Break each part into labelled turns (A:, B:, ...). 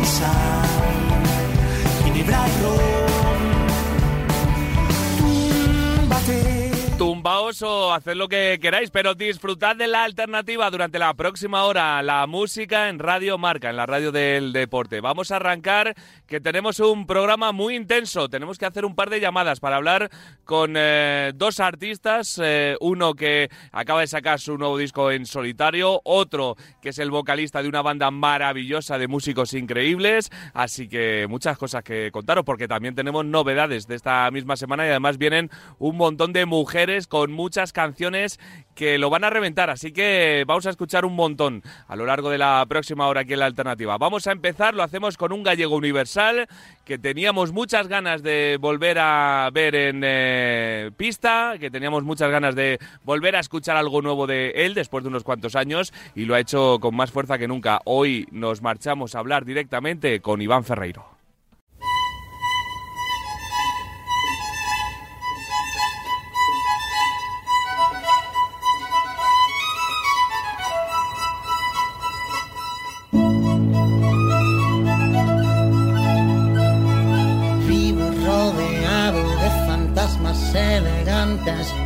A: my side in the bright road.
B: Tumbaos o haced lo que queráis, pero disfrutad de la alternativa durante la próxima hora, la música en Radio Marca, en la radio del deporte. Vamos a arrancar, que tenemos un programa muy intenso. Tenemos que hacer un par de llamadas para hablar con eh, dos artistas, eh, uno que acaba de sacar su nuevo disco en solitario, otro que es el vocalista de una banda maravillosa de músicos increíbles. Así que muchas cosas que contaros, porque también tenemos novedades de esta misma semana y además vienen un montón de mujeres con muchas canciones que lo van a reventar, así que vamos a escuchar un montón a lo largo de la próxima hora aquí en la alternativa. Vamos a empezar, lo hacemos con un gallego universal que teníamos muchas ganas de volver a ver en eh, pista, que teníamos muchas ganas de volver a escuchar algo nuevo de él después de unos cuantos años y lo ha hecho con más fuerza que nunca. Hoy nos marchamos a hablar directamente con Iván Ferreiro.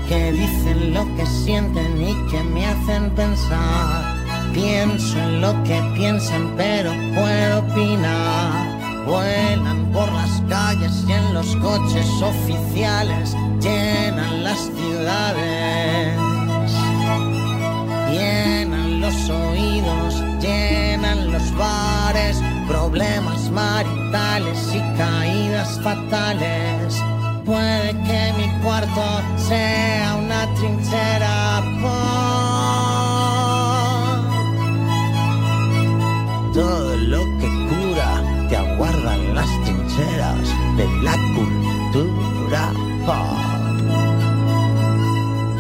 C: Que dicen lo que sienten y que me hacen pensar. Pienso en lo que piensan, pero puedo opinar. Vuelan por las calles y en los coches oficiales llenan las ciudades. Llenan los oídos, llenan los bares, problemas maritales y caídas fatales. Puede que mi cuarto sea una trinchera. por Todo lo que cura te aguardan las trincheras de la cultura.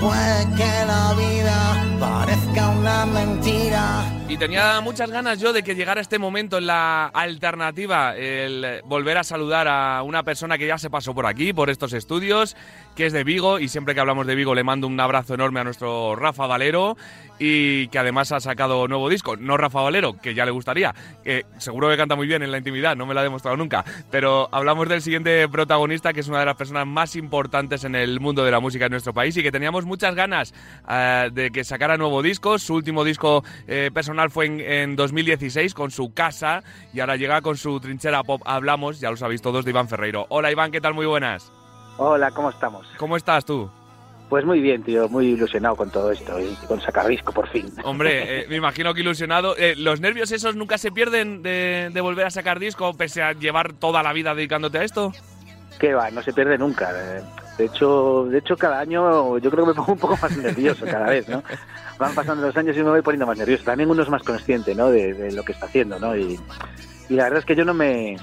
C: Puede que la vida parezca una mentira.
B: Y tenía muchas ganas yo de que llegara este momento en la alternativa, el volver a saludar a una persona que ya se pasó por aquí, por estos estudios, que es de Vigo, y siempre que hablamos de Vigo le mando un abrazo enorme a nuestro Rafa Valero, y que además ha sacado nuevo disco. No Rafa Valero, que ya le gustaría, que seguro que canta muy bien en la intimidad, no me lo ha demostrado nunca, pero hablamos del siguiente protagonista, que es una de las personas más importantes en el mundo de la música en nuestro país, y que teníamos muchas ganas eh, de que sacara nuevo disco. Su último disco eh, personal fue en, en 2016 con su casa y ahora llega con su trinchera pop. Hablamos, ya lo sabéis todos, de Iván Ferreiro. Hola Iván, ¿qué tal? Muy buenas.
D: Hola, ¿cómo estamos?
B: ¿Cómo estás tú?
D: Pues muy bien, tío, muy ilusionado con todo esto y con sacar disco por fin.
B: Hombre, eh, me imagino que ilusionado. Eh, ¿Los nervios esos nunca se pierden de, de volver a sacar disco pese a llevar toda la vida dedicándote a esto?
D: Que va, no se pierde nunca. eh. De hecho, de hecho cada año yo creo que me pongo un poco más nervioso cada vez, ¿no? Van pasando los años y me voy poniendo más nervioso. También uno es más consciente, ¿no? De, de lo que está haciendo, ¿no? Y, y la verdad es que yo no me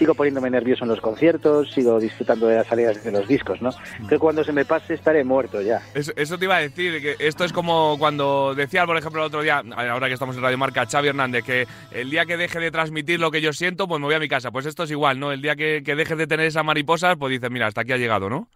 D: sigo poniéndome nervioso en los conciertos, sigo disfrutando de las salidas de los discos, ¿no? Creo que cuando se me pase estaré muerto ya.
B: Eso, eso te iba a decir, que esto es como cuando decía, por ejemplo, el otro día, ahora que estamos en Radio Marca, Xavi Hernández, que el día que deje de transmitir lo que yo siento, pues me voy a mi casa. Pues esto es igual, ¿no? El día que, que dejes de tener esas mariposas, pues dices, mira, hasta aquí ha llegado, ¿no?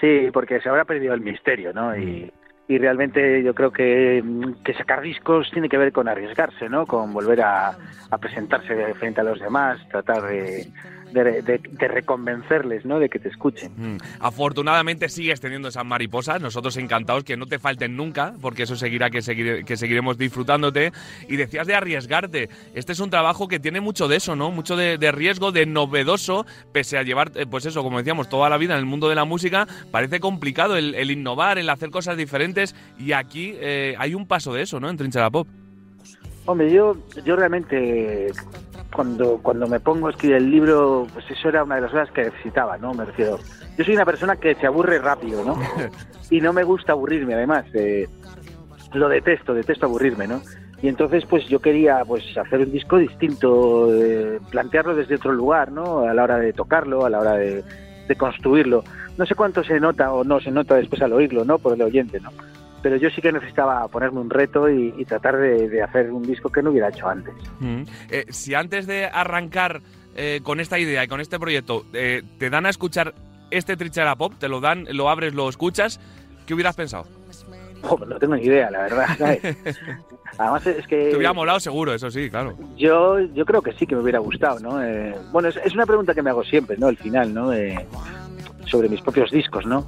D: Sí, porque se habrá perdido el misterio, ¿no? Y, y realmente yo creo que, mm, que sacar discos tiene que ver con arriesgarse, ¿no? Con volver a, a presentarse frente a los demás, tratar de, de, de- de reconvencerles, ¿no? De que te escuchen.
B: Mm. Afortunadamente sigues teniendo esas mariposas, nosotros encantados que no te falten nunca, porque eso seguirá que, seguir- que seguiremos disfrutándote. Y decías de arriesgarte, este es un trabajo que tiene mucho de eso, ¿no? Mucho de, de riesgo, de novedoso, pese a llevar, eh, pues eso, como decíamos, toda la vida en el mundo de la música, parece complicado el, el innovar, el hacer cosas diferentes, y aquí eh, hay un paso de eso, ¿no? En Trinchera Pop.
D: Hombre, yo, yo realmente cuando, cuando me pongo a escribir el libro, pues eso era una de las cosas que necesitaba, ¿no? Me refiero. Yo soy una persona que se aburre rápido, ¿no? Y no me gusta aburrirme, además. eh, lo detesto, detesto aburrirme, ¿no? Y entonces, pues yo quería pues hacer un disco distinto, eh, plantearlo desde otro lugar, ¿no? A la hora de tocarlo, a la hora de, de construirlo. No sé cuánto se nota o no se nota después al oírlo, ¿no? Por el oyente, ¿no? Pero yo sí que necesitaba ponerme un reto y, y tratar de, de, hacer un disco que no hubiera hecho antes.
B: Mm. Eh, si antes de arrancar eh, con esta idea y con este proyecto eh, te dan a escuchar este Trinchera Pop, te lo dan, lo abres, lo escuchas, ¿qué hubieras pensado?
D: Oh, no tengo ni idea, la verdad. ¿sabes? Además es que...
B: Te hubiera molado seguro, eso sí, claro.
D: Yo, yo creo que sí que me hubiera gustado, ¿no? Eh, bueno, es, es, una pregunta que me hago siempre, ¿no? Al final, ¿no? Eh, sobre mis propios discos, ¿no?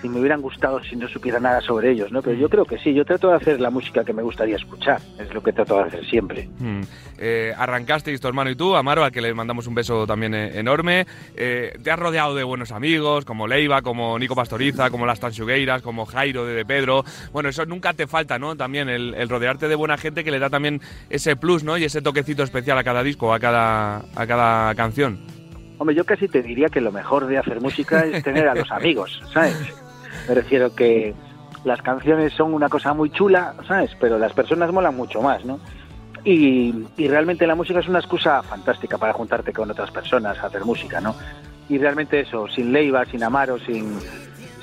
D: Si me hubieran gustado si no supiera nada sobre ellos, ¿no? Pero yo creo que sí, yo trato de hacer la música que me gustaría escuchar, es lo que trato de hacer siempre.
B: Mm. Eh, arrancasteis tu hermano y tú, Amaro, al que le mandamos un beso también eh, enorme. Eh, te has rodeado de buenos amigos, como Leiva, como Nico Pastoriza, como Las Tanchugueiras, como Jairo de, de Pedro. Bueno, eso nunca te falta, ¿no? También el, el, rodearte de buena gente que le da también ese plus, ¿no? Y ese toquecito especial a cada disco, a cada, a cada canción.
D: Hombre, yo casi te diría que lo mejor de hacer música es tener a los amigos, ¿sabes? Me refiero que las canciones son una cosa muy chula, ¿sabes? Pero las personas molan mucho más, ¿no? Y, y, realmente la música es una excusa fantástica para juntarte con otras personas hacer música, ¿no? Y realmente eso, sin Leiva, sin Amaro, sin,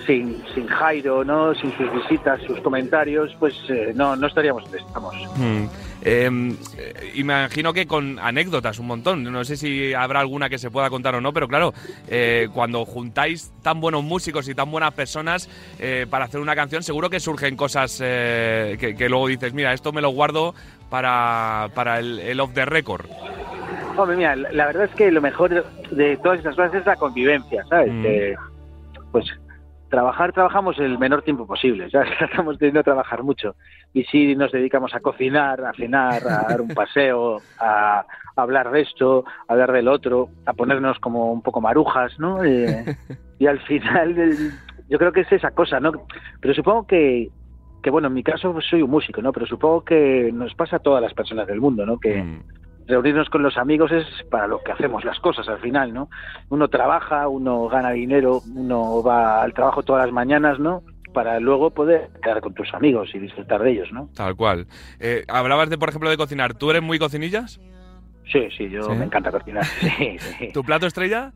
D: sin, sin Jairo, ¿no? Sin sus visitas, sus comentarios, pues eh, no, no estaríamos donde estamos.
B: Mm. Eh, imagino que con anécdotas un montón. No sé si habrá alguna que se pueda contar o no, pero claro, eh, cuando juntáis tan buenos músicos y tan buenas personas eh, para hacer una canción, seguro que surgen cosas eh, que, que, luego dices, mira, esto me lo guardo para, para el, el off the record.
D: Hombre, mira, la verdad es que lo mejor de todas estas cosas es la convivencia, ¿sabes? Mm. Que, pues trabajar, trabajamos el menor tiempo posible, ya estamos teniendo que trabajar mucho. Y si nos dedicamos a cocinar, a cenar, a dar un paseo, a, a hablar de esto, a hablar del otro, a ponernos como un poco marujas, ¿no? Eh, y al final, yo creo que es esa cosa, ¿no? Pero supongo que, que, bueno, en mi caso soy un músico, ¿no? Pero supongo que nos pasa a todas las personas del mundo, ¿no? Que, mm reunirnos con los amigos es para lo que hacemos las cosas al final, ¿no? Uno trabaja, uno gana dinero, uno va al trabajo todas las mañanas, ¿no? Para luego poder quedar con tus amigos y disfrutar de ellos, ¿no?
B: Tal cual. Eh, hablabas de, por ejemplo, de cocinar. ¿Tú eres muy cocinillas?
D: Sí, sí, yo ¿Sí? me encanta cocinar. Sí, sí.
B: ¿Tu plato estrella?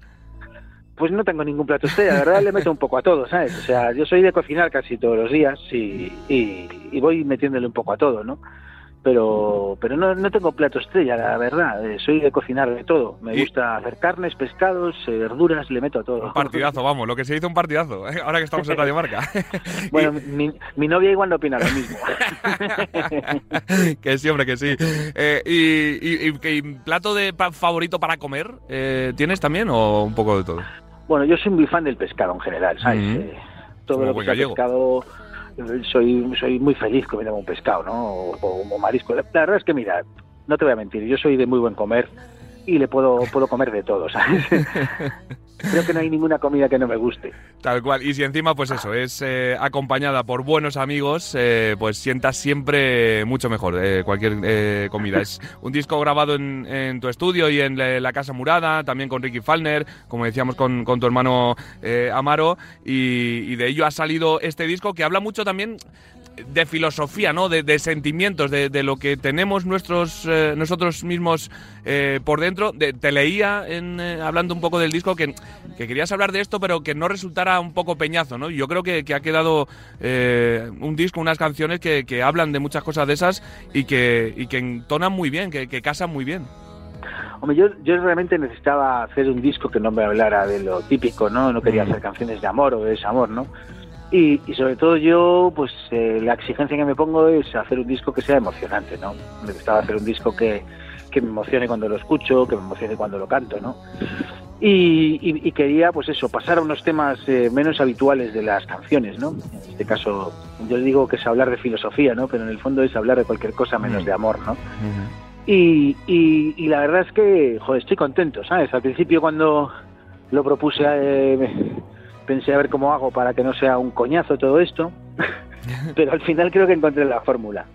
D: Pues no tengo ningún plato estrella, la verdad le meto un poco a todo, ¿sabes? O sea, yo soy de cocinar casi todos los días y, y, y voy metiéndole un poco a todo, ¿no? Pero pero no, no tengo plato estrella, la verdad. Eh, soy de cocinar de todo. Me ¿Y? gusta hacer carnes, pescados, eh, verduras, le meto a todo.
B: Un partidazo, vamos, lo que se hizo un partidazo, ¿eh? ahora que estamos en Radio Marca.
D: bueno, y... mi, mi, novia igual no opina lo mismo.
B: que sí, hombre, que sí. Eh, y, y, y, plato de favorito para comer tienes también o un poco de todo?
D: Bueno, yo soy muy fan del pescado en general, ¿sabes? Mm -hmm. todo Como lo que sea pescado soy, soy muy feliz comiendo un pescado, ¿no? O, o, o, marisco. La, verdad es que, mira, no te voy a mentir, yo soy de muy buen comer y le puedo, puedo comer de todo, ¿sabes? Creo que no hay ninguna comida que no me guste.
B: Tal cual. Y si encima, pues eso, es eh, acompañada por buenos amigos, eh, pues sientas siempre mucho mejor eh, cualquier comida. es un disco grabado en, en, tu estudio y en la Casa Murada, también con Ricky Falner, como decíamos con, con tu hermano Amaro, y, y de ello ha salido este disco que habla mucho también de filosofía, ¿no? De, de sentimientos, de, de, lo que tenemos nuestros, eh, nosotros mismos eh, por dentro. De, te leía en, eh, hablando un poco del disco que, que, querías hablar de esto, pero que no resultara un poco peñazo, ¿no? Yo creo que, que ha quedado eh, un disco, unas canciones que, que, hablan de muchas cosas de esas y que, y que entonan muy bien, que, que casan muy bien.
D: Hombre, yo, yo realmente necesitaba hacer un disco que no me hablara de lo típico, ¿no? No quería hacer canciones de amor o de desamor, ¿no? Y, y, sobre todo yo, pues eh, la exigencia que me pongo es hacer un disco que sea emocionante, ¿no? Me gustaba hacer un disco que, que me emocione cuando lo escucho, que me emocione cuando lo canto, ¿no? Y, y, y quería, pues eso, pasar a unos temas eh, menos habituales de las canciones, ¿no? En este caso, yo digo que es hablar de filosofía, ¿no? Pero en el fondo es hablar de cualquier cosa menos de amor, ¿no? Uh -huh. y, y, la verdad es que, joder, estoy contento, ¿sabes? Al principio cuando lo propuse... Eh, pensé a ver cómo hago para que no sea un coñazo todo esto, pero al final creo que encontré la fórmula.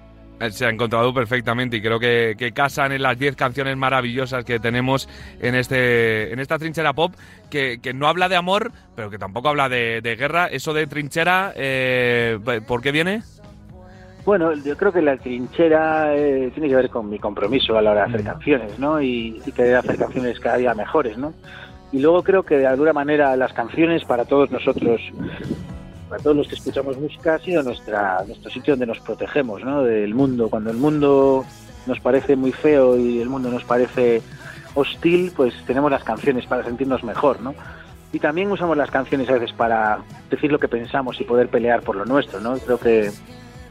B: Se ha encontrado perfectamente y creo que, que casan en las 10 canciones maravillosas que tenemos en este en esta trinchera pop, que, que no habla de amor, pero que tampoco habla de, de guerra. Eso de trinchera, eh, ¿por qué viene?
D: Bueno, yo creo que la trinchera eh, tiene que ver con mi compromiso a la hora de hacer canciones, ¿no? Y, y querer hacer canciones cada día mejores, ¿no? Y luego creo que de alguna manera las canciones para todos nosotros, para todos los que escuchamos música, ha sido nuestra, nuestro sitio donde nos protegemos, ¿no? Del mundo. Cuando el mundo nos parece muy feo y el mundo nos parece hostil, pues tenemos las canciones para sentirnos mejor, ¿no? Y también usamos las canciones a veces para decir lo que pensamos y poder pelear por lo nuestro, ¿no? Creo que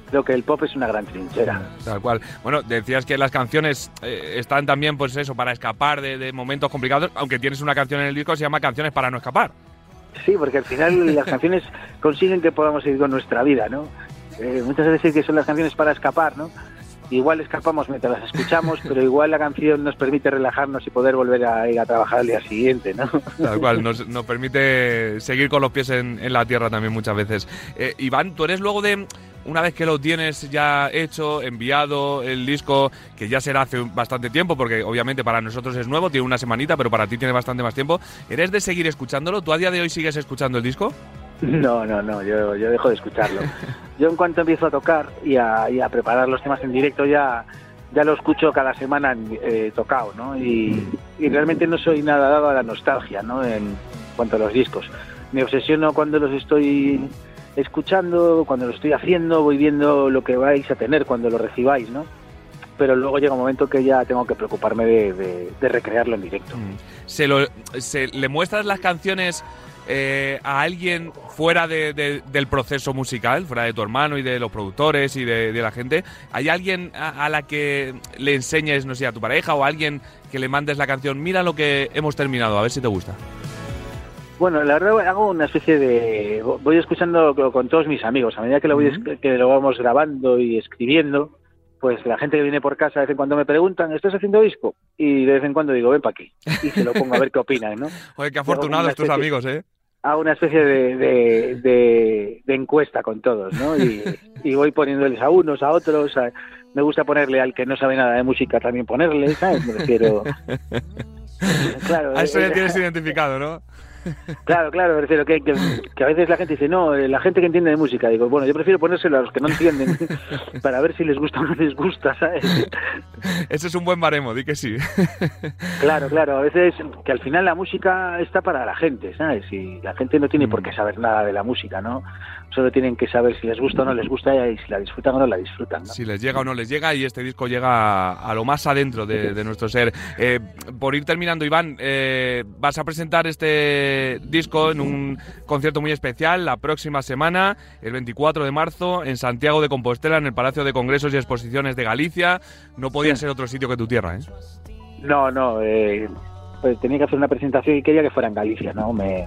D: creo que el pop es una gran trinchera.
B: Tal cual. Bueno, decías que las canciones eh, están también, pues eso, para escapar de, de momentos complicados, aunque tienes una canción en el disco que se llama Canciones para no escapar.
D: Sí, porque al final las canciones consiguen que podamos seguir con nuestra vida, ¿no? Eh, muchas veces que son las canciones para escapar, ¿no? Igual escapamos mientras las escuchamos, pero igual la canción nos permite relajarnos y poder volver a ir a trabajar al día siguiente, ¿no?
B: Tal cual, nos, nos permite seguir con los pies en, la tierra también muchas veces. Eh, Iván, tú eres luego de, una vez que lo tienes ya hecho, enviado el disco, que ya será hace bastante tiempo, porque obviamente para nosotros es nuevo, tiene una semanita, pero para ti tiene bastante más tiempo, ¿eres de seguir escuchándolo? ¿Tú a día de hoy sigues escuchando el disco?
D: No, no, no, yo, yo dejo de escucharlo. Yo en cuanto empiezo a tocar y a, y a preparar los temas en directo ya, ya lo escucho cada semana eh, tocado, ¿no? Y, y realmente no soy nada dado a la nostalgia, ¿no? En cuanto a los discos. Me obsesiono cuando los estoy escuchando, cuando lo estoy haciendo, voy viendo lo que vais a tener cuando lo recibáis, ¿no? Pero luego llega un momento que ya tengo que preocuparme de, de- de recrearlo en directo.
B: ¿Se, lo, se ¿Le muestras las canciones eh, a alguien fuera de- de- del proceso musical, fuera de tu hermano y de los productores y de, de la gente? ¿Hay alguien a, a la que le enseñes, no sé, a tu pareja o a alguien que le mandes la canción, mira lo que hemos terminado, a ver si te gusta?
D: Bueno, la verdad hago una especie de... Voy escuchando co- con todos mis amigos. A medida que lo, voy es- que lo vamos grabando y escribiendo, pues la gente que viene por casa de vez en cuando me preguntan, ¿estás haciendo disco? Y de vez en cuando digo, ven para aquí. Y se lo pongo a ver qué opinan, ¿no?
B: Oye, qué afortunados
D: una
B: tus amigos, ¿eh?
D: Hago una especie de, de, de- de encuesta con todos, ¿no? Y, y voy poniéndoles a unos, a otros. a- me gusta ponerle al que no sabe nada de música también ponerle, ¿sabes? Me refiero... Claro,
B: A eso ya
D: eh,
B: tienes identificado, ¿no?
D: Claro, claro, me refiero que, que, que a veces la gente dice, no, eh, la gente que entiende de música, digo, bueno, yo prefiero ponérselo a los que no entienden para ver si les gusta o no les gusta, ¿sabes?
B: Ese es un buen baremo, di que sí.
D: Claro, claro, a veces que al final la música está para la gente, ¿sabes? Y la gente no tiene por qué saber nada de la música, ¿no? Solo tienen que saber si les gusta o no les gusta y si la disfrutan o no la disfrutan, ¿no?
B: si les llega o no les llega y este disco llega a, a lo más adentro de, de nuestro ser. Eh, por ir terminando, Iván, eh, vas a presentar este disco en un concierto muy especial la próxima semana, el 24 de marzo, en Santiago de Compostela, en el Palacio de Congresos y Exposiciones de Galicia. No podía ser otro sitio que tu tierra, ¿eh?
D: No, no, eh, pues tenía que hacer una presentación y quería que fuera en Galicia, ¿no? Me,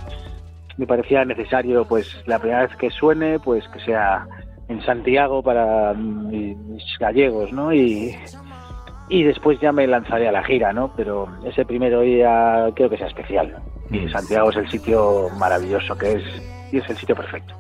D: me parecía necesario, pues, la primera vez que suene, pues, que sea en Santiago para mi- mis gallegos, ¿no? Y, y después ya me lanzaré a la gira, ¿no? Pero ese primero día creo que sea especial, ¿no? Y Santiago es el sitio maravilloso que es, y es el sitio perfecto.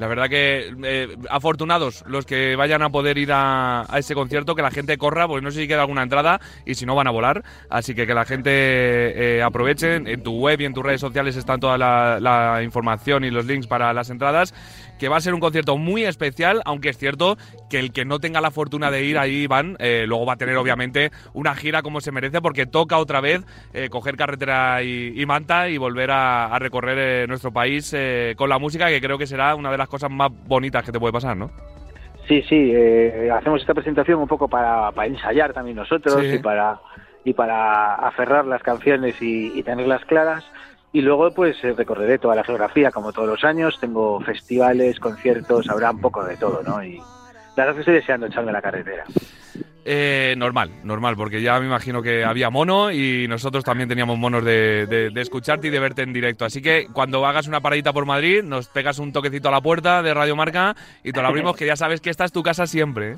B: La verdad que eh, afortunados los que vayan a poder ir a, a ese concierto, que la gente corra, porque no sé si queda alguna entrada y si no van a volar. Así que que la gente eh, aproveche. En tu web y en tus redes sociales están toda la, la información y los links para las entradas. Que va a ser un concierto muy especial, aunque es cierto que el que no tenga la fortuna de ir ahí, Iván, eh, luego va a tener obviamente una gira como se merece, porque toca otra vez eh, coger carretera y, y manta y volver a, a recorrer eh, nuestro país eh, con la música, que creo que será una de las cosas más bonitas que te puede pasar, ¿no?
D: Sí, sí, eh, hacemos esta presentación un poco para, para ensayar también nosotros
B: Sí.
D: y para y para aferrar las canciones y, y tenerlas claras. Y luego pues eh, recorreré toda la geografía como todos los años. Tengo festivales, conciertos, habrá un poco de todo, ¿no? Y la verdad que estoy deseando echarme la carretera.
B: Eh, normal, normal, porque ya me imagino que había mono y nosotros también teníamos monos de, de- de escucharte y de verte en directo. Así que cuando hagas una paradita por Madrid, nos pegas un toquecito a la puerta de Radio Marca y te lo abrimos, que ya sabes que esta es tu casa siempre. ¿eh?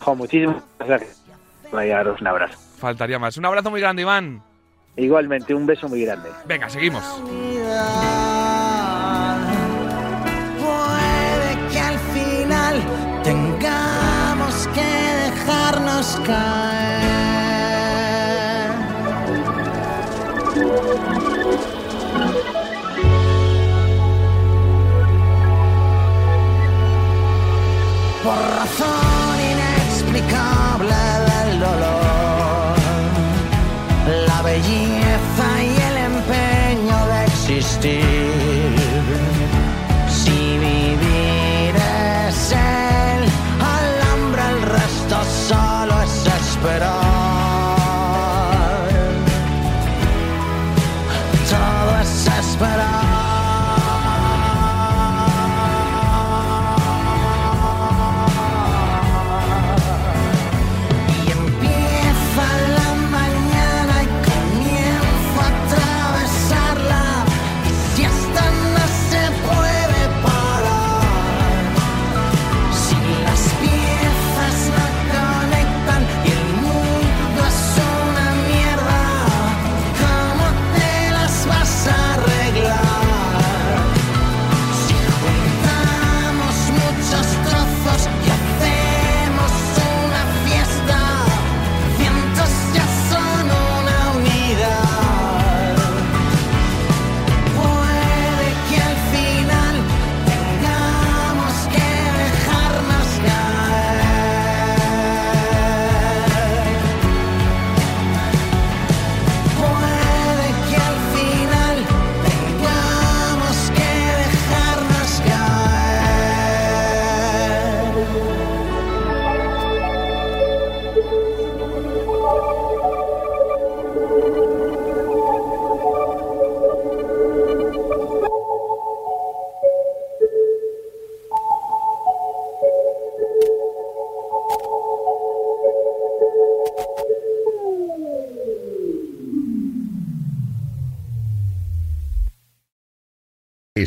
D: Jo, muchísimas gracias. Voy a daros un abrazo.
B: Faltaría más. Un abrazo muy grande, Iván.
D: Igualmente, un beso muy grande.
B: Venga, seguimos.
A: Puede que al final tengamos que dejarnos caer.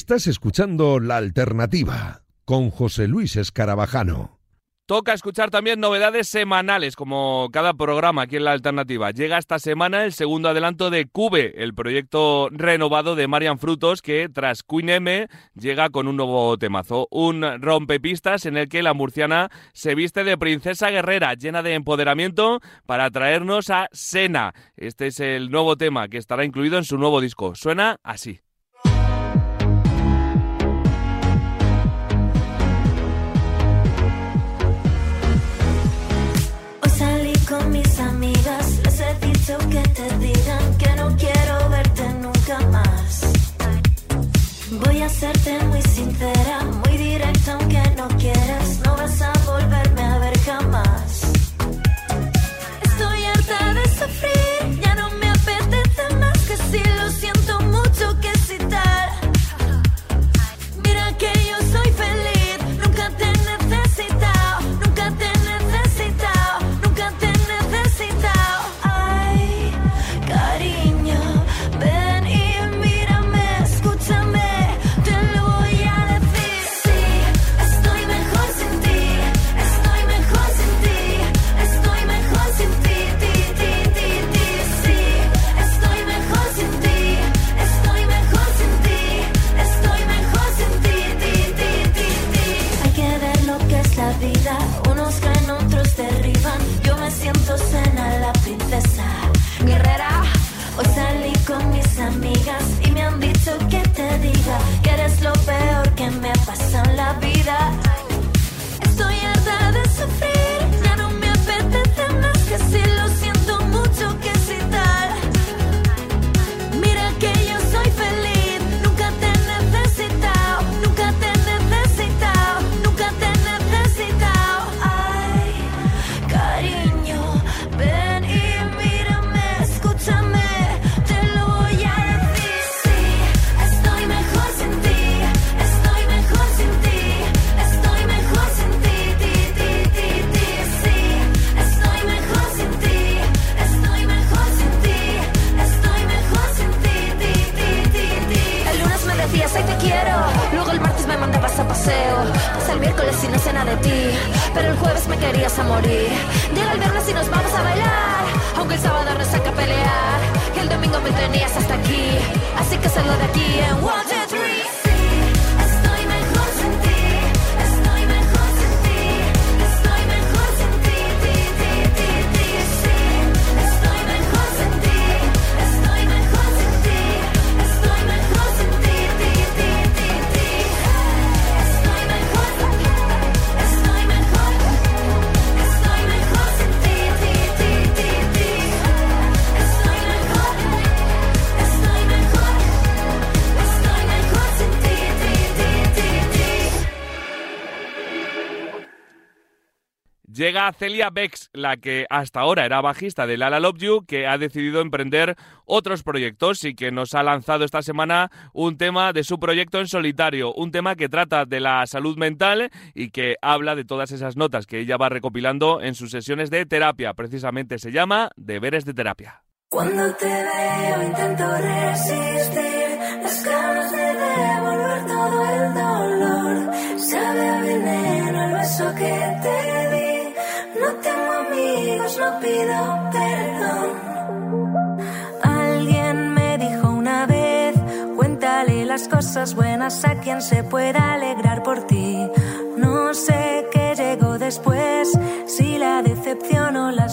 E: Estás escuchando La Alternativa con José Luis Escarabajano.
B: Toca escuchar también novedades semanales, como cada programa aquí en La Alternativa. Llega esta semana el segundo adelanto de Cube, el proyecto renovado de Marian Frutos, que tras Queen M llega con un nuevo temazo, un rompepistas en el que la murciana se viste de princesa guerrera, llena de empoderamiento, para traernos a Sena. Este es el nuevo tema que estará incluido en su nuevo disco. Suena así.
F: Voy una de ti Pero el jueves me querías a morir. Llega el viernes y nos vamos a bailar Aunque el sábado nos saca a pelear Y el domingo me tenías hasta aquí. Así que salgo de aquí en 1, 2, 3
B: Llega Celia Bex, la que hasta ahora era bajista de Lala Love You, que ha decidido emprender otros proyectos y que nos ha lanzado esta semana un tema de su proyecto en solitario, un tema que trata de la salud mental y que habla de todas esas notas que ella va recopilando en sus sesiones de terapia. Precisamente se llama Deberes de Terapia.
F: Cuando te veo intento resistir las ganas de devolver todo el dolor. Sabe a veneno el beso que te di. No no pido perdón. Alguien me dijo una vez, cuéntale las cosas buenas a quien se pueda alegrar por ti. No sé qué llegó después, si la decepción o las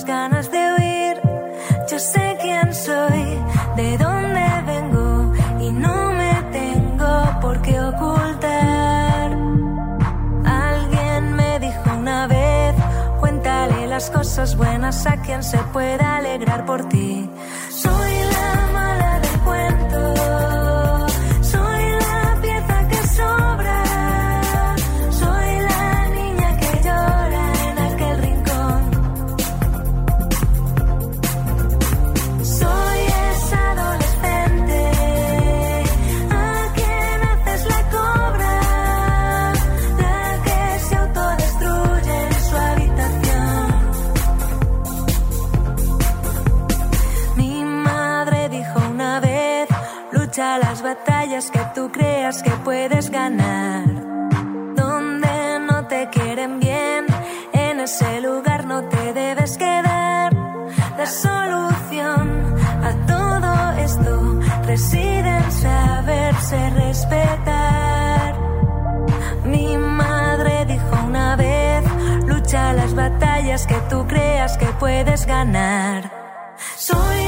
F: las cosas buenas a quien se pueda alegrar por ti. Las batallas que tú creas que puedes ganar. Donde no te quieren bien, en ese lugar no te debes quedar. La solución a todo esto reside en saberse respetar. Mi madre dijo una vez, lucha las batallas que tú creas que puedes ganar. Soy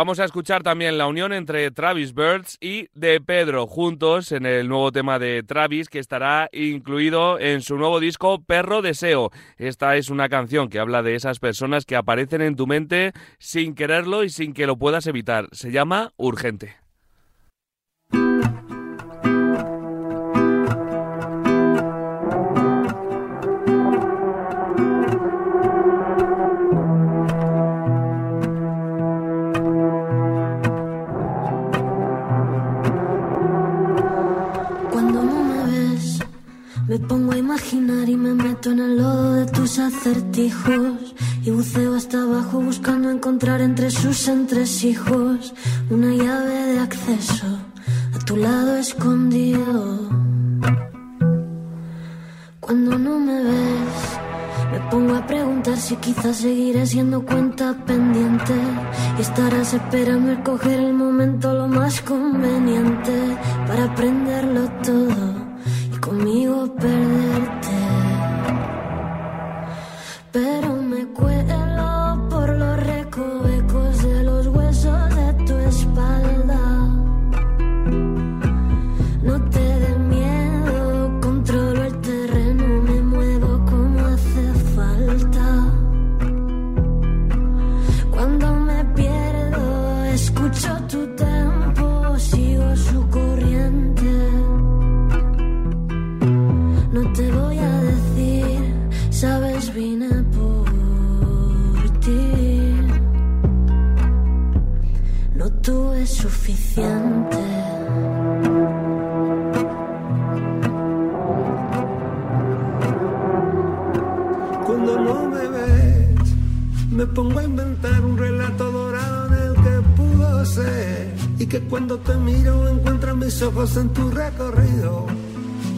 B: Vamos a escuchar también la unión entre Travis Birds y De Pedro juntos en el nuevo tema de Travis que estará incluido en su nuevo disco Perro Deseo. Esta es una canción que habla de esas personas que aparecen en tu mente sin quererlo y sin que lo puedas evitar. Se llama Urgente.
G: Pongo a imaginar y me meto en el lodo de tus acertijos. Y buceo hasta abajo buscando encontrar entre sus entresijos una llave de acceso a tu lado escondido. Cuando no me ves, me pongo a preguntar si quizás seguiré siendo cuenta pendiente y estarás esperando el coger el momento lo más conveniente para aprenderlo todo conmigo perderte. Pero
H: que cuando te miro encuentro mis ojos en tu recorrido.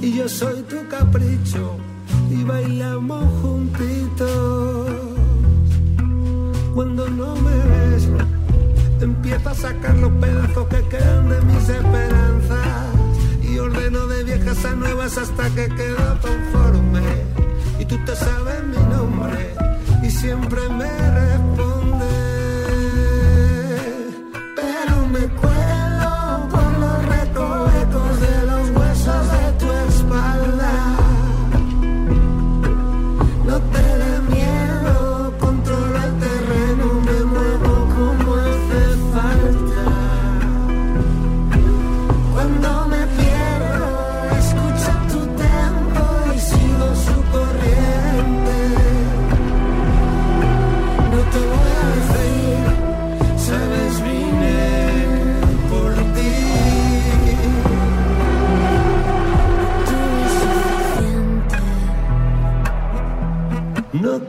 H: Y yo soy tu capricho y bailamos juntitos. Cuando no me ves, empiezo a sacar los pedazos que quedan de mis esperanzas. Y ordeno de viejas a nuevas hasta que quedo conforme. Y tú te sabes mi nombre y siempre me respondes.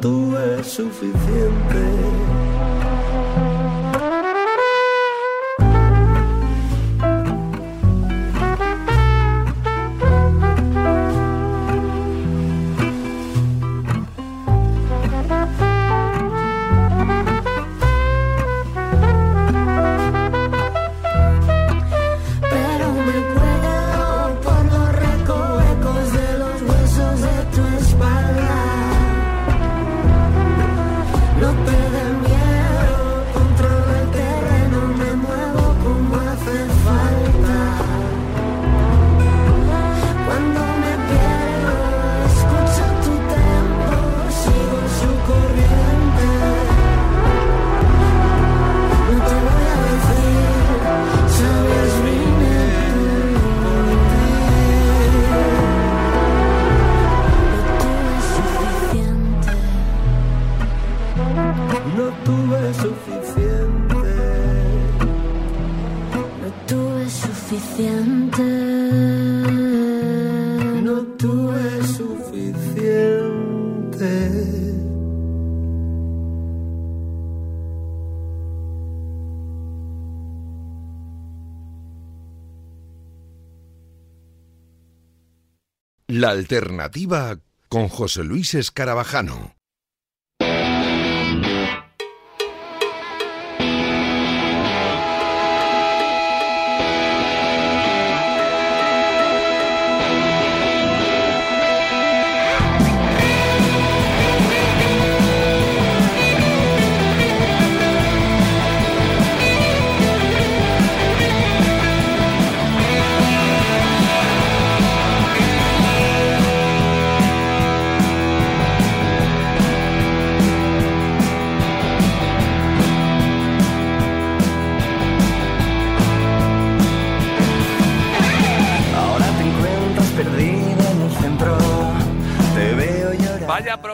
H: Tuve suficiente.
G: Suficiente.
H: No tuve suficiente.
G: No tuve suficiente.
H: No tuve suficiente.
E: La alternativa con José Luis Escarabajano.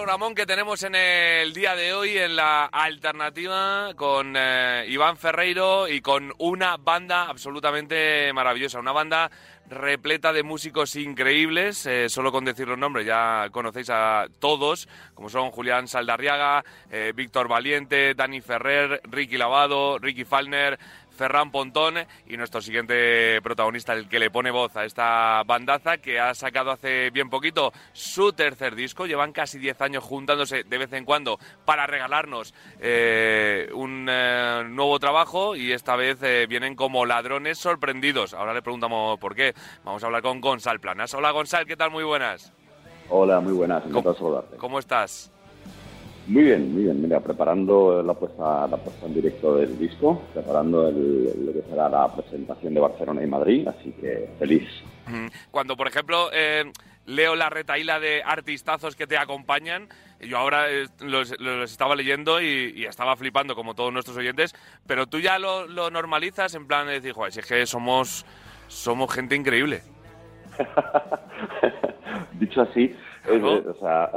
B: Programón que tenemos en el día de hoy en la alternativa con eh, Iván Ferreiro y con una banda absolutamente maravillosa, una banda repleta de músicos increíbles, eh, solo con decir los nombres ya conocéis a todos, como son Julián Saldarriaga, eh, Víctor Valiente, Dani Ferrer, Ricky Lavado, Ricky Falner, Ferran Pontón y nuestro siguiente protagonista, el que le pone voz a esta bandaza que ha sacado hace bien poquito su tercer disco. Llevan casi 10 años juntándose de vez en cuando para regalarnos eh, un eh, nuevo trabajo y esta vez eh, vienen como ladrones sorprendidos. Ahora le preguntamos por qué. Vamos a hablar con Gonzal Planas. Hola Gonzal, ¿qué tal? Muy buenas.
I: Hola, muy buenas.
B: ¿Cómo estás?
I: Muy bien, muy bien. Mira, preparando la puesta, la puesta en directo del disco, preparando el- lo que será la presentación de Barcelona y Madrid, así que feliz.
B: Cuando, por ejemplo, eh, leo la retaíla de artistazos que te acompañan, yo ahora eh, los, los estaba leyendo y, y estaba flipando, como todos nuestros oyentes, pero tú ya lo, lo normalizas en plan de decir, joder, si es que somos, somos gente increíble.
I: Dicho así,
B: Claro.
I: es, o sea,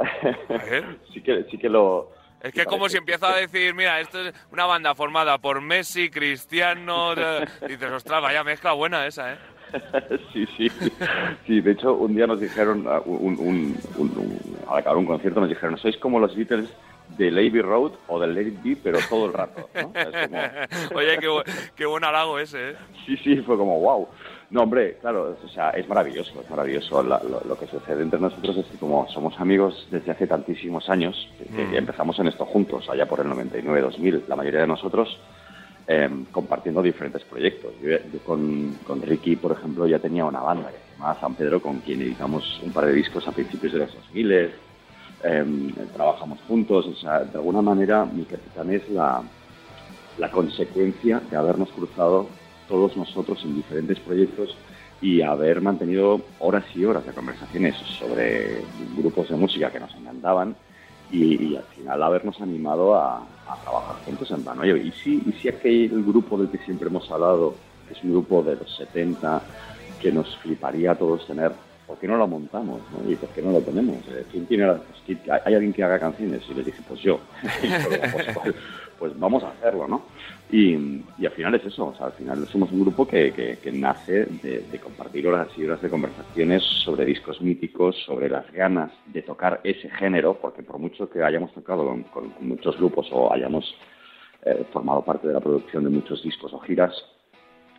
B: ver.
I: sí que, sí que lo...
B: Es que como si empiezo a decir, mira, esto es una banda formada por Messi, Cristiano, eh, dices, ostras, vaya mezcla buena esa, ¿eh?
I: sí, sí. Sí, de hecho, un día nos dijeron, ah, un, un, un- un- al acabar un concierto, nos dijeron, sois como los Beatles de Lady Road o del Lady B, pero todo el rato. ¿no? Como-
B: Oye, qué, qué buen halago ese, ¿eh?
I: Sí, sí, fue como wow. No, hombre, claro, o sea, es maravilloso, es maravilloso. La- lo, lo que sucede entre nosotros es que como somos amigos desde hace tantísimos años, que- que
B: Mm.
I: empezamos en esto juntos, allá por el 99-2000, la mayoría de nosotros eh, compartiendo diferentes proyectos. Yo, yo con, con Ricky, por ejemplo, ya tenía una banda que se llamaba San Pedro, con quien editamos un par de discos a principios de los 2000. Eh, trabajamos juntos, o sea, de alguna manera mi capitán es la, la consecuencia de habernos cruzado todos nosotros en diferentes proyectos y haber mantenido horas y horas de conversaciones sobre grupos de música que nos encantaban y, y al final habernos animado a, a trabajar juntos en plan, oye, ¿y si, y si aquel grupo del que siempre hemos hablado, es un grupo de los 70, que nos fliparía a todos tener, ¿por qué no lo montamos? no? ¿Y por qué no lo tenemos? Eh, ¿Quién tiene la- pues, ¿quién- ¿Hay alguien que haga canciones? Y les dije, pues yo. Luego, pues, pues- pues vamos a hacerlo, ¿no? Y, y al final es eso, o sea, al final somos un grupo que, que- nace de, compartir horas y horas de conversaciones sobre discos míticos, sobre las ganas de tocar ese género, porque por mucho que hayamos tocado con muchos grupos o hayamos eh, formado parte de la producción de muchos discos o giras,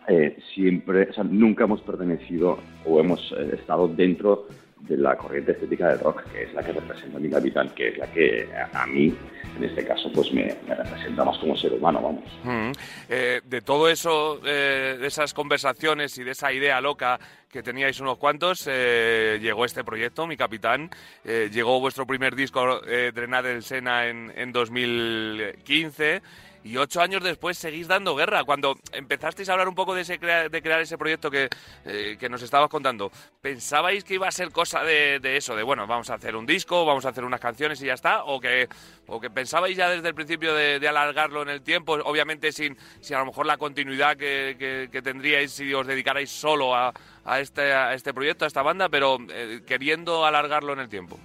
I: eh, siempre, o sea, nunca hemos pertenecido o hemos eh, estado dentro de la corriente estética del rock, que es la que representa a mi capitán, que es la que a, a mí, en este caso, pues me, me representa más como ser humano, vamos.
B: Mm. Eh, de todo eso, eh, de esas conversaciones y de esa idea loca que teníais unos cuantos, eh, llegó este proyecto, Mi Capitán. Eh, llegó vuestro primer disco, eh, Drenar el Sena, en, en 2015. Y ocho años después seguís dando guerra. Cuando empezasteis a hablar un poco de, ese crea- de crear ese proyecto que, eh, que nos estabas contando, ¿pensabais que iba a ser cosa de, eso? De bueno, vamos a hacer un disco, vamos a hacer unas canciones y ya está. ¿O que, o que pensabais ya desde el principio de, alargarlo en el tiempo? Obviamente sin, sin a lo mejor la continuidad que, que- que tendríais si os dedicarais solo a, a este, a este proyecto, a esta banda, pero eh, queriendo alargarlo en el tiempo.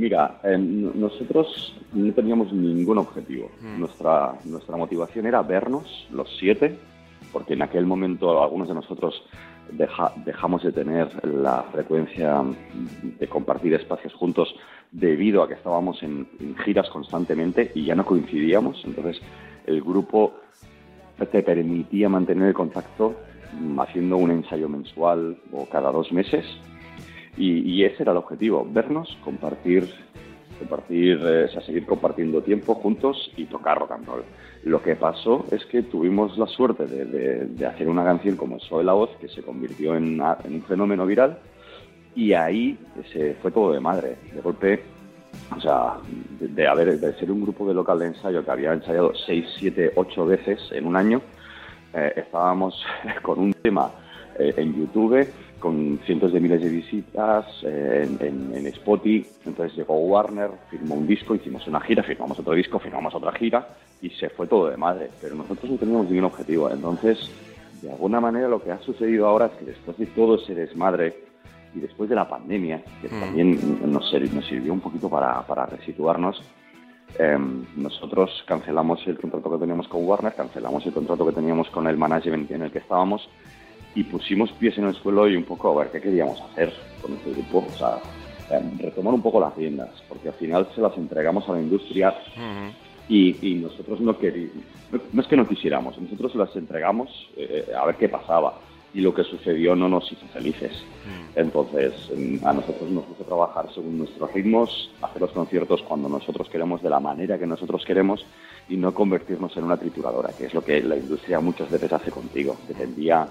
I: Mira, eh, nosotros no teníamos ningún objetivo. Nuestra, nuestra motivación era vernos los siete, porque en aquel momento algunos de nosotros deja- dejamos de tener la frecuencia de compartir espacios juntos debido a que estábamos en, en giras constantemente y ya no coincidíamos. Entonces el grupo te permitía mantener el contacto mm, haciendo un ensayo mensual o cada dos meses y, ese era el objetivo, vernos, compartir, compartir, eh, seguir compartiendo tiempo juntos y tocar rock and roll. Lo que pasó es que tuvimos la suerte de, hacer una canción como Soy la voz, que se convirtió en un fenómeno viral, y ahí se fue todo de madre. De golpe, o sea, de, de haber, de ser un grupo de local de ensayo que había ensayado 6, 7, 8 veces en un año, eh, estábamos con un tema eh, en YouTube con cientos de miles de visitas eh, en, en- en Spotify. Entonces llegó Warner, firmó un disco, hicimos una gira, firmamos otro disco, firmamos otra gira y se fue todo de madre. Pero nosotros no teníamos ningún objetivo. Entonces, de alguna manera lo que ha sucedido ahora es que después de todo ese desmadre y después de la pandemia, que
B: Mm.
I: también nos, nos sirvió un poquito para, para resituarnos, Em, nosotros cancelamos el contrato que teníamos con Warner, cancelamos el contrato que teníamos con el management en el que estábamos y pusimos pies en el suelo y un poco a ver qué queríamos hacer con este grupo. O sea, em, retomar un poco las riendas, porque al final se las entregamos a la industria y, y nosotros no queríamos, no, no es que no quisiéramos, nosotros las entregamos eh, a ver qué pasaba y lo que sucedió no nos hizo felices. Entonces, mm, a nosotros nos gusta trabajar según nuestros ritmos, hacer los conciertos cuando nosotros queremos, de la manera que nosotros queremos y no convertirnos en una trituradora, que es lo que la industria muchas veces hace contigo, que te envía,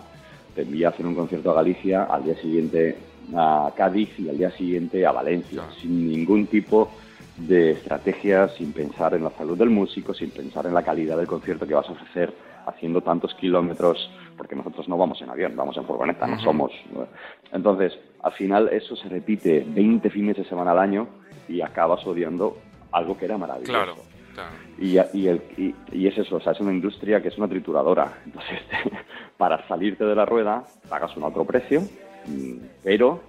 I: te envía a hacer un concierto a Galicia, al día siguiente a Cádiz y al día siguiente a Valencia, sin ningún tipo de estrategia, sin pensar en la salud del músico, sin pensar en la calidad del concierto que vas a ofrecer, haciendo tantos kilómetros, porque nosotros no vamos en avión, vamos en furgoneta, no somos. Entonces, al final eso se repite 20 fines de semana al año y acabas odiando algo que era maravilloso.
B: Claro,
I: Y, y, el- y- es eso, o sea, es una industria que es una trituradora. Entonces, para salirte de la rueda, pagas un otro precio, mm, pero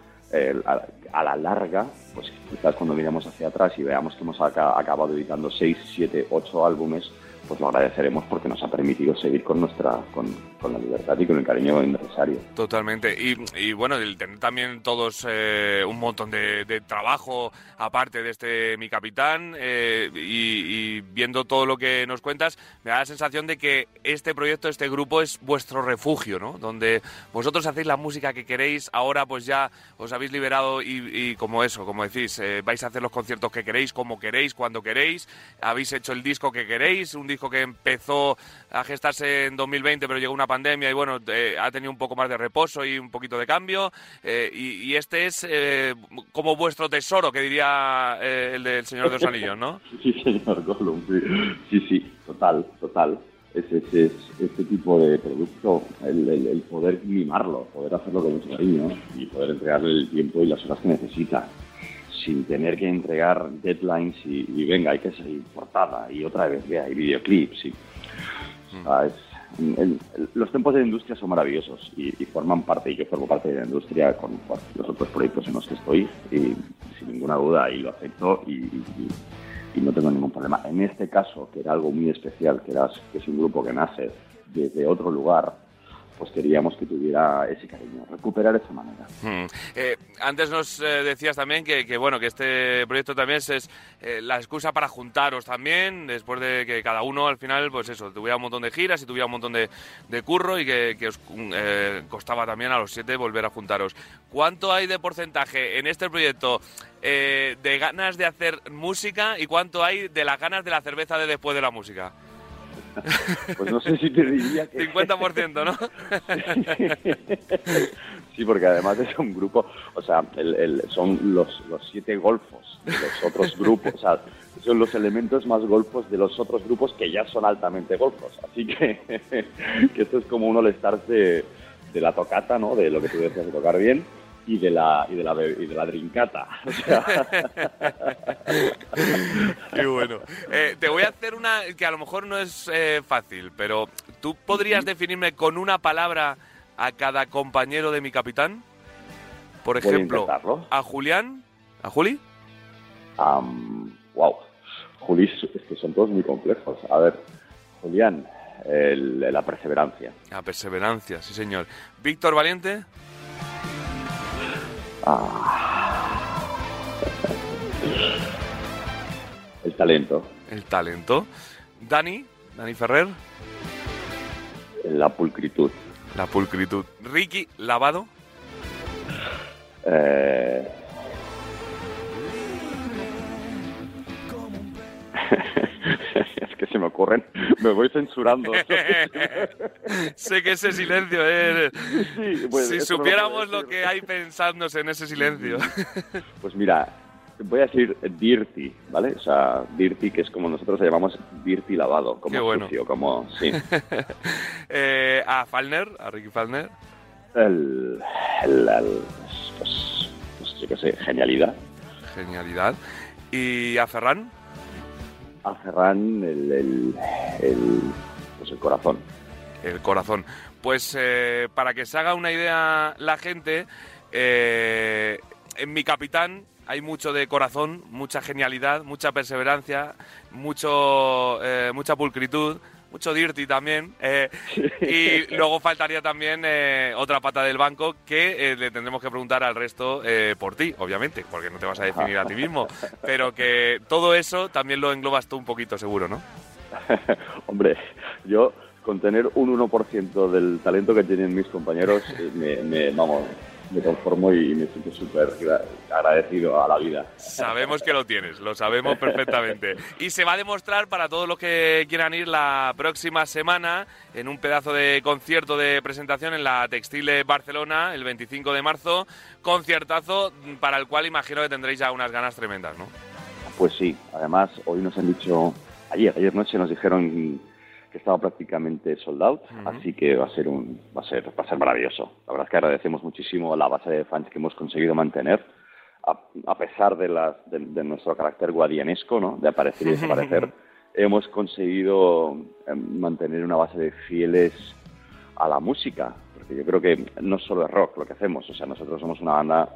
I: a, la larga, pues quizás cuando miremos hacia atrás y veamos que hemos aca- acabado editando 6, 7, 8 álbumes, pues lo agradeceremos porque nos ha permitido seguir con nuestra con, con la libertad y con el cariño necesario.
B: Totalmente. Y, y bueno, el tener también todos eh, un montón de, de trabajo aparte de este Mi Capitán eh, y, y viendo todo lo que nos cuentas, me da la sensación de que este proyecto, este grupo es vuestro refugio, ¿no? Donde vosotros hacéis la música que queréis, ahora pues ya os habéis liberado y, y como eso, como decís, eh, vais a hacer los conciertos que queréis, como queréis, cuando queréis, habéis hecho el disco que queréis, un disco que empezó a gestarse en 2020 pero llegó una pandemia y bueno, eh, ha tenido un poco más de reposo y un poquito de cambio eh, y, este es eh, como vuestro tesoro, que diría eh, el del Señor de los Anillos, ¿no?
I: Sí, señor Gollum, sí, sí, total, total. Es, es, es este tipo de producto, el, el- el poder mimarlo, poder hacerlo con mucho cariño y poder entregarle el tiempo y las horas que necesita, sin tener que entregar deadlines y, y venga, hay que seguir portada y otra vez, vea, hay videoclips. Y, sea, es, el- el- los tiempos de la industria son maravillosos y, y forman parte, y yo formo parte de la industria con los otros proyectos en los que estoy, y sin ninguna duda, y lo acepto y, y- y no tengo ningún problema. En este caso, que era algo muy especial, que, era, que es un grupo que nace desde otro lugar, pues queríamos que tuviera ese cariño, recuperar esa manera.
B: Hmm. Eh, antes nos eh, decías también que, que, bueno que este proyecto también es, eh, la excusa para juntaros también después de que cada uno al final pues eso tuviera un montón de giras y tuviera un montón de, de curro y que, que os eh, costaba también a los siete volver a juntaros. ¿Cuánto hay de porcentaje en este proyecto de ganas de hacer música y cuánto hay de las ganas de la cerveza de después de la música?
I: Pues no sé si te diría que...
B: 50%, ¿no?
I: Sí, porque además es un grupo, o sea, el- el- son los, los siete golfos de los otros grupos, o sea, son los elementos más golfos de los otros grupos que ya son altamente golfos. Así que, que esto es como un all-stars de, de la tocata, ¿no? De lo que tú decías de tocar bien y de la y de la y de la drincata. O sea,
B: Qué bueno. Eh, te voy a hacer una que a lo mejor no es eh, fácil, pero ¿tú podrías definirme con una palabra a cada compañero de mi capitán? Por ejemplo, a Julián, a Juli,
I: wow, Juli, es que son todos muy complejos. A ver, Julián, el- la perseverancia.
B: a perseverancia, sí señor. Víctor Valiente,
I: El talento,
B: el talento. Dani, Dani Ferrer,
I: la pulcritud.
B: la pulcritud. Ricky Lavado,
I: Eh... es que se me ocurren, me voy censurando.
B: sé que ese silencio es...
I: Sí, pues,
B: si
I: lo
B: supiéramos lo que hay pensándose en ese silencio.
I: Pues mira, voy a decir dirty, ¿vale? O sea, dirty, que es como nosotros le llamamos dirty lavado, como
B: Qué bueno.
I: sucio, como, sí.
B: Eh, a Falner, a Ricky Falner,
I: El, el, el- pues, pues yo qué sé, genialidad.
B: genialidad. Y a Ferran,
I: A el, el, pues el corazón.
B: el corazón. Pues eh, para que se haga una idea la gente, eh, en mi capitán hay mucho de corazón, mucha genialidad, mucha perseverancia, mucho, eh, mucha pulcritud, mucho dirty también. eh, y luego faltaría también eh, otra pata del banco que eh, le tendremos que preguntar al resto eh, por ti, obviamente, porque no te vas a definir a ti mismo. Pero que todo eso también lo englobas tú un poquito, seguro, ¿no?
I: Hombre, yo con tener un 1% del talento que tienen mis compañeros, eh, me, me- vamos, me conformo y me siento súper gra- agradecido a la vida.
B: Sabemos que lo tienes, lo sabemos perfectamente. Y se va a demostrar para todos los que quieran ir la próxima semana en un pedazo de concierto de presentación en la Textile Barcelona el 25 de marzo. Conciertazo para el cual imagino que tendréis ya unas ganas tremendas, ¿no?
I: Pues sí, además hoy nos han dicho, ayer, ayer noche nos dijeron que estaba prácticamente sold out, así que va a ser un, va a ser, va a ser maravilloso. La verdad es que agradecemos muchísimo la base de fans que hemos conseguido mantener, a, a pesar de, las, de, de nuestro carácter guadianesco, ¿no? De aparecer y desaparecer, hemos conseguido eh, mantener una base de fieles a la música, porque yo creo que no solo es rock lo que hacemos, o sea, nosotros somos una banda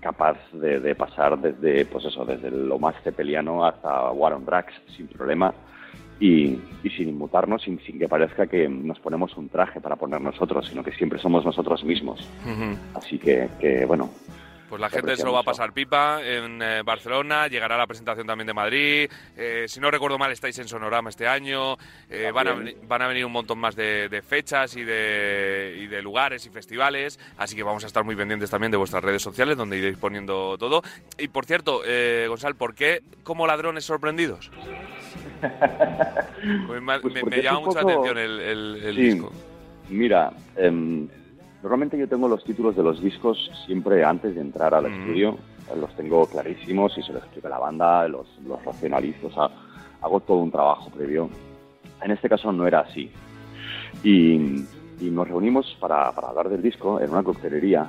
I: capaz de, de pasar desde, pues eso, desde lo más cepeliano hasta War on Drugs sin problema y, y sin inmutarnos, sin, sin que parezca que nos ponemos un traje para poner nosotros, sino que siempre somos nosotros mismos. Así que, que bueno,
B: Pues la gente se lo va a pasar pipa en eh, Barcelona, llegará la presentación también de Madrid. eh, si no recuerdo mal, estáis en Sonorama este año. eh, van, a, van a venir un montón más de, de fechas y de, y de lugares y festivales. Así que vamos a estar muy pendientes también de vuestras redes sociales, donde iréis poniendo todo. Y por cierto, eh, Gonzalo, ¿por qué como ladrones sorprendidos? Pues me,
I: Pues
B: me- llama
I: un
B: mucha
I: poco-
B: atención el, el- el
I: Sí.
B: disco.
I: Mira, em, normalmente yo tengo los títulos de los discos siempre antes de entrar al
B: Ujú.
I: estudio. Los tengo clarísimos y se los explico a la banda, los, los racionalizo, o sea, hago todo un trabajo previo. En este caso no era así. Y, y nos reunimos para, para hablar del disco en una coctelería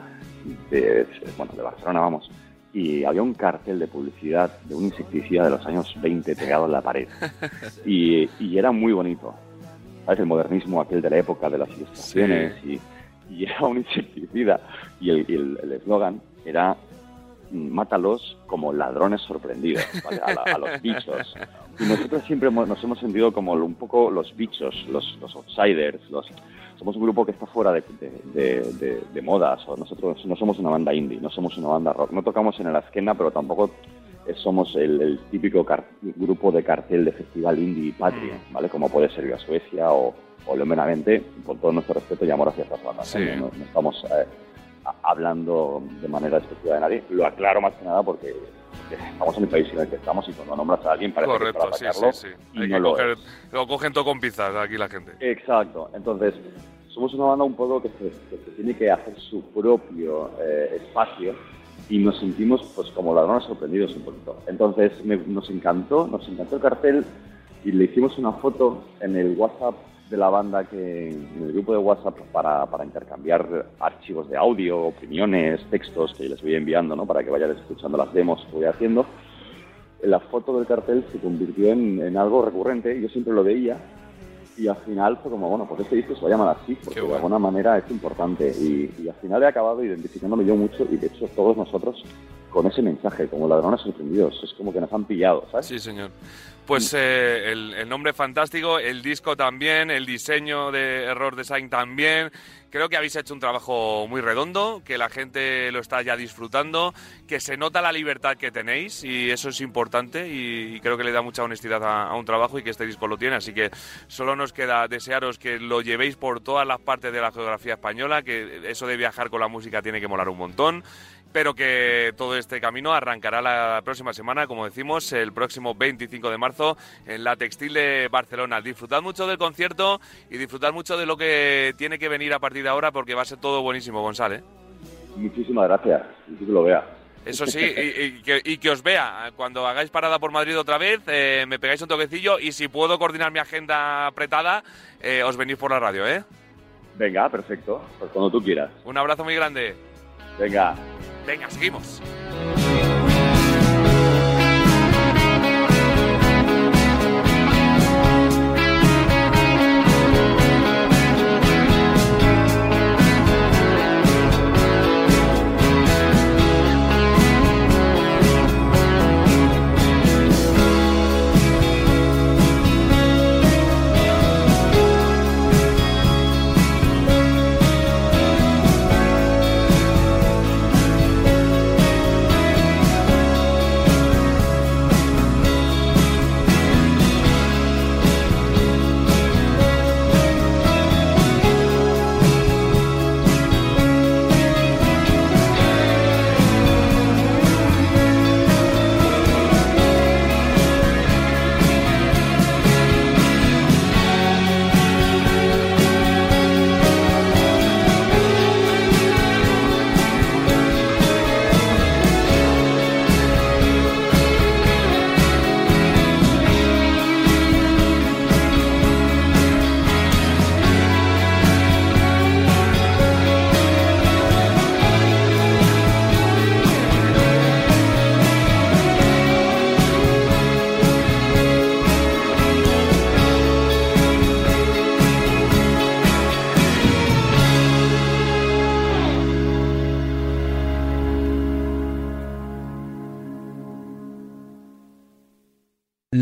I: de, bueno, de Barcelona, vamos. Y había un cartel de publicidad de un insecticida de los años 20 pegado en la pared. Y, y era muy bonito. ¿sabes? El modernismo aquel de la época de las ilustraciones y, y era un insecticida. Y el y el- el eslogan era mm, mátalos como ladrones sorprendidos, ¿vale? a, la- a los bichos. Y nosotros siempre hemos- nos hemos sentido como un poco los bichos, los, los outsiders, los, somos un grupo que está fuera de, de- de- modas. O nosotros no somos una banda indie, no somos una banda rock. No tocamos en la esquena, pero tampoco eh, somos el, el típico grupo de cartel de festival indie patria, ¿vale? Como puede ser Viva Suecia o, o León Benavente, con todo nuestro respeto y amor hacia estas bandas. ¿no?
B: Sí.
I: No, no estamos eh, hablando de manera despectiva de nadie. Lo aclaro más que nada porque porque estamos en el país en el que estamos y cuando nombras a alguien parece que es
B: Correcto,
I: para
B: sí,
I: atacarlo
B: sí, sí.
I: y
B: Hay
I: no
B: que
I: lo
B: coger,
I: es.
B: lo cogen todo con pinzas aquí la gente.
I: Exacto. Entonces, somos una banda un poco que se, que se tiene que hacer su propio eh, espacio y nos sentimos pues como ladrones sorprendidos un poquito. Entonces, me- nos encantó, nos encantó el cartel y le hicimos una foto en el WhatsApp de la banda que en el grupo de WhatsApp para, para intercambiar archivos de audio, opiniones, textos que les voy enviando, ¿no? Para que vayan escuchando las demos que voy haciendo la foto del cartel se convirtió en, en algo recurrente, yo siempre lo veía y al final fue como, bueno, pues este disco se va a llamar así, porque de alguna manera es importante y, y al final he acabado identificándome yo mucho y de hecho todos nosotros con ese mensaje, como ladrones sorprendidos, es como que nos han pillado, ¿sabes?
B: Sí, señor. Pues eh, el, el nombre fantástico, el disco también, el diseño de Error Design también. Creo que habéis hecho un trabajo muy redondo, que la gente lo está ya disfrutando, que se nota la libertad que tenéis y eso es importante y, creo que le da mucha honestidad a un trabajo y que este disco lo tiene. Así que solo nos queda desearos que lo llevéis por todas las partes de la geografía española, que eso de viajar con la música tiene que molar un montón pero que todo este camino arrancará la próxima semana, como decimos, el próximo 25 de marzo en la Textil de Barcelona. Disfrutad mucho del concierto y disfrutad mucho de lo que tiene que venir a partir de ahora porque va a ser todo buenísimo, González.
I: Muchísimas gracias, y que lo vea.
B: Eso sí, y, y que, y que os vea. Cuando hagáis parada por Madrid otra vez, eh, me pegáis un toquecillo y si puedo coordinar mi agenda apretada, eh, os venís por la radio, ¿eh?
I: Venga, perfecto, pues cuando tú quieras.
B: Un abrazo muy grande.
I: Venga.
B: Venga, seguimos.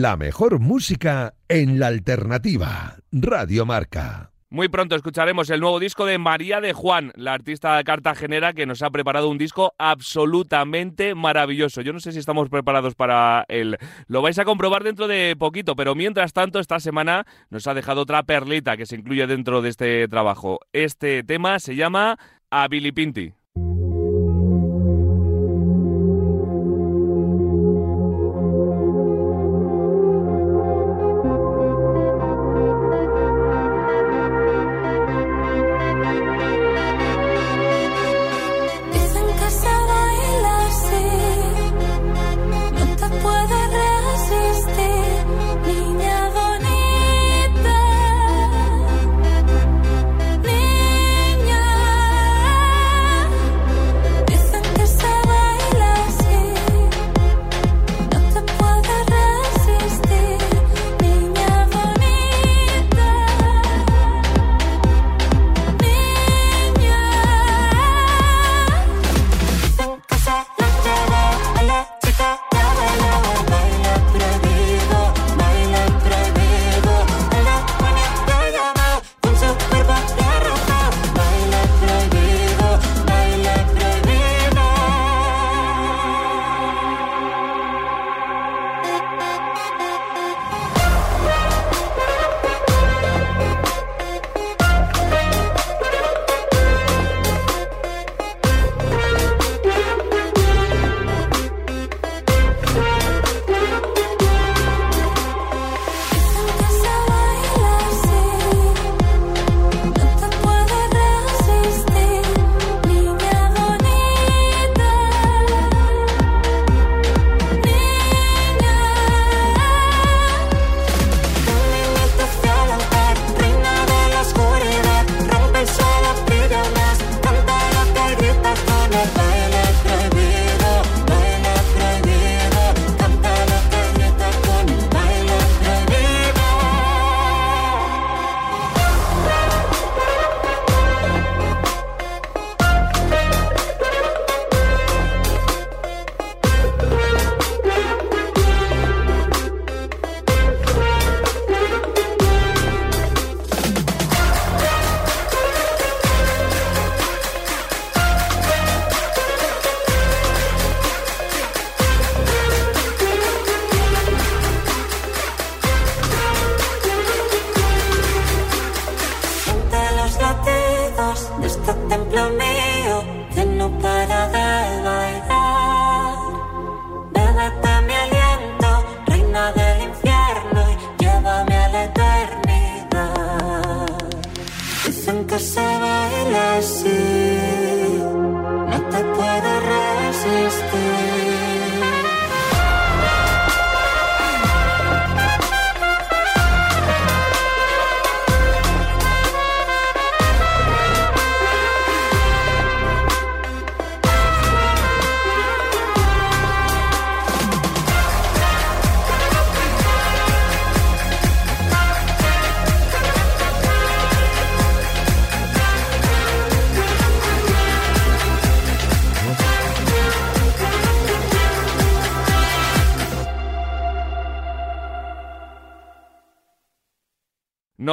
E: La mejor música en la alternativa. Radio Marca.
B: Muy pronto escucharemos el nuevo disco de María de Juan, la artista cartagenera que nos ha preparado un disco absolutamente maravilloso. Yo no sé si estamos preparados para él. Lo vais a comprobar dentro de poquito, pero mientras tanto esta semana nos ha dejado otra perlita que se incluye dentro de este trabajo. Este tema se llama Abilipinti.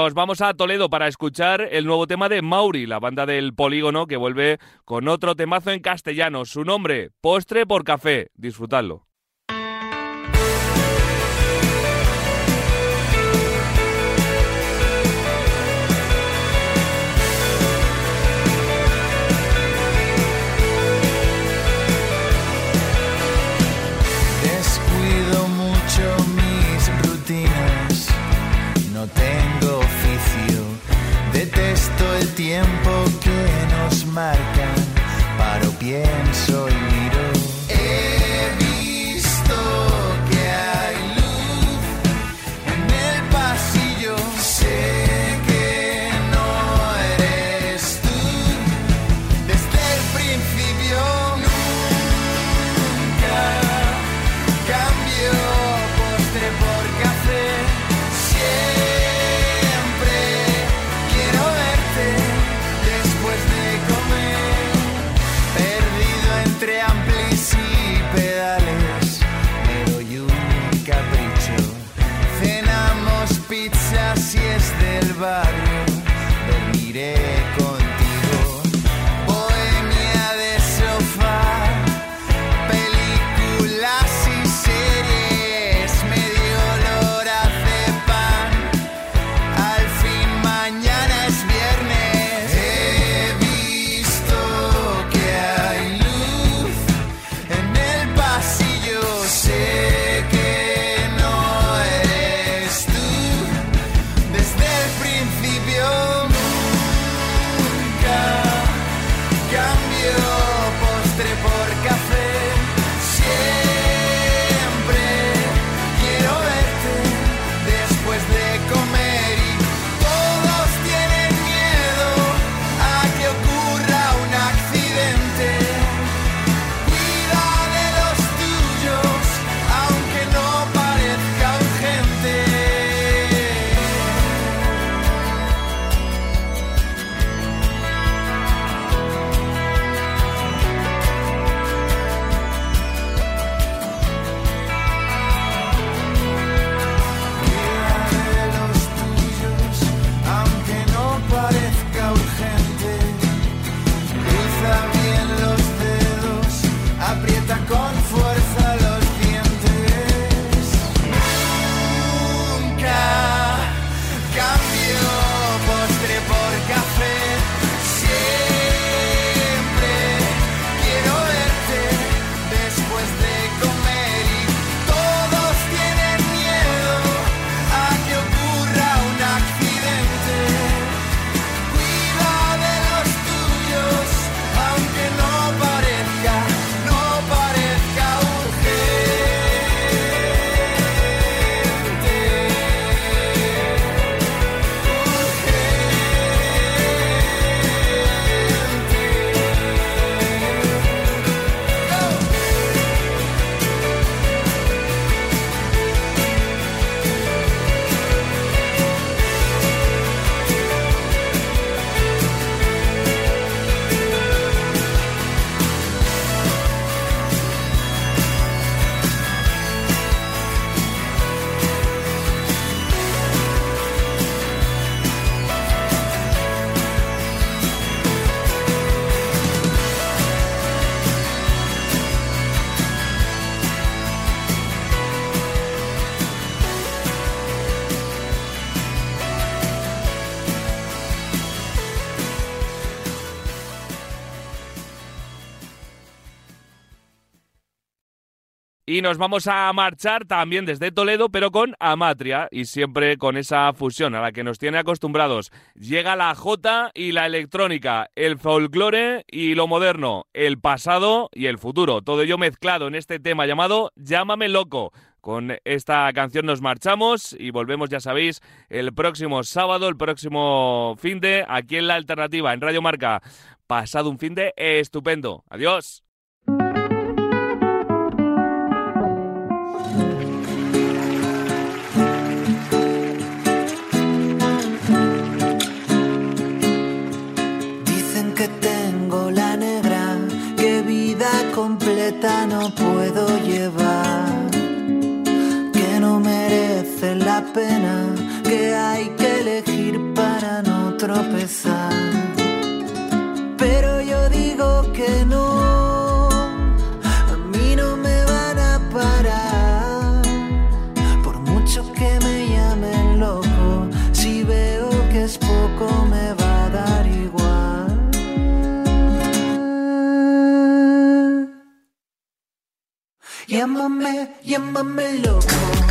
B: Nos vamos a Toledo para escuchar el nuevo tema de Mauri, la banda del Polígono, que vuelve con otro temazo en castellano. Su nombre, Postre por Café. Disfrutadlo.
J: Nos marcan, paro, pienso cambio Y
B: nos vamos a marchar también desde Toledo, pero con Amatria y siempre con esa fusión a la que nos tiene acostumbrados. Llega la J y la electrónica, el folclore y lo moderno, el pasado y el futuro. Todo ello mezclado en este tema llamado Llámame loco. Con esta canción nos marchamos y volvemos, ya sabéis, el próximo sábado, el próximo fin de aquí en la alternativa, en Radio Marca. Pasado un fin de estupendo. Adiós.
J: No puedo llevar, que no merece la pena, que hay que elegir tropezar. Pero yo digo que no, Llámame, llámame loco.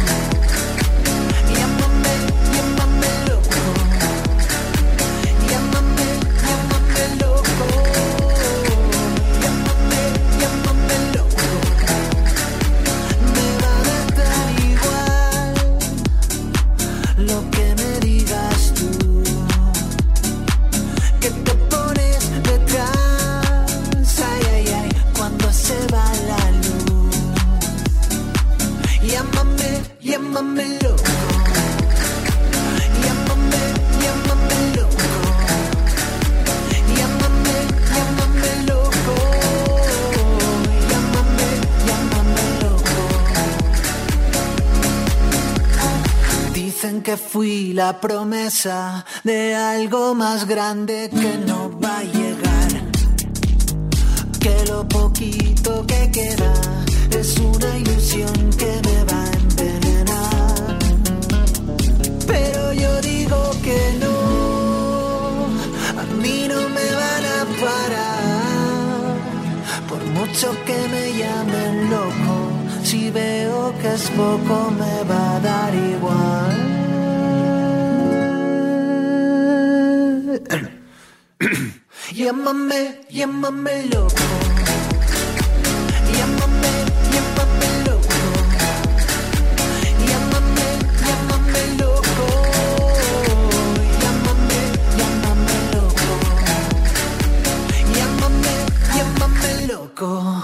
J: La promesa de algo más grande que no va a llegar. Que lo poquito que queda es una ilusión que me va a envenenar. Pero yo digo que no, a mí no me van a parar. Por mucho que me llamen loco, si veo que es poco me va a dar igual. Llámame, llámame loco. Llámame, llámame loco. Llámame, llámame loco. Llámame, llámame loco. Llámame, llámame loco.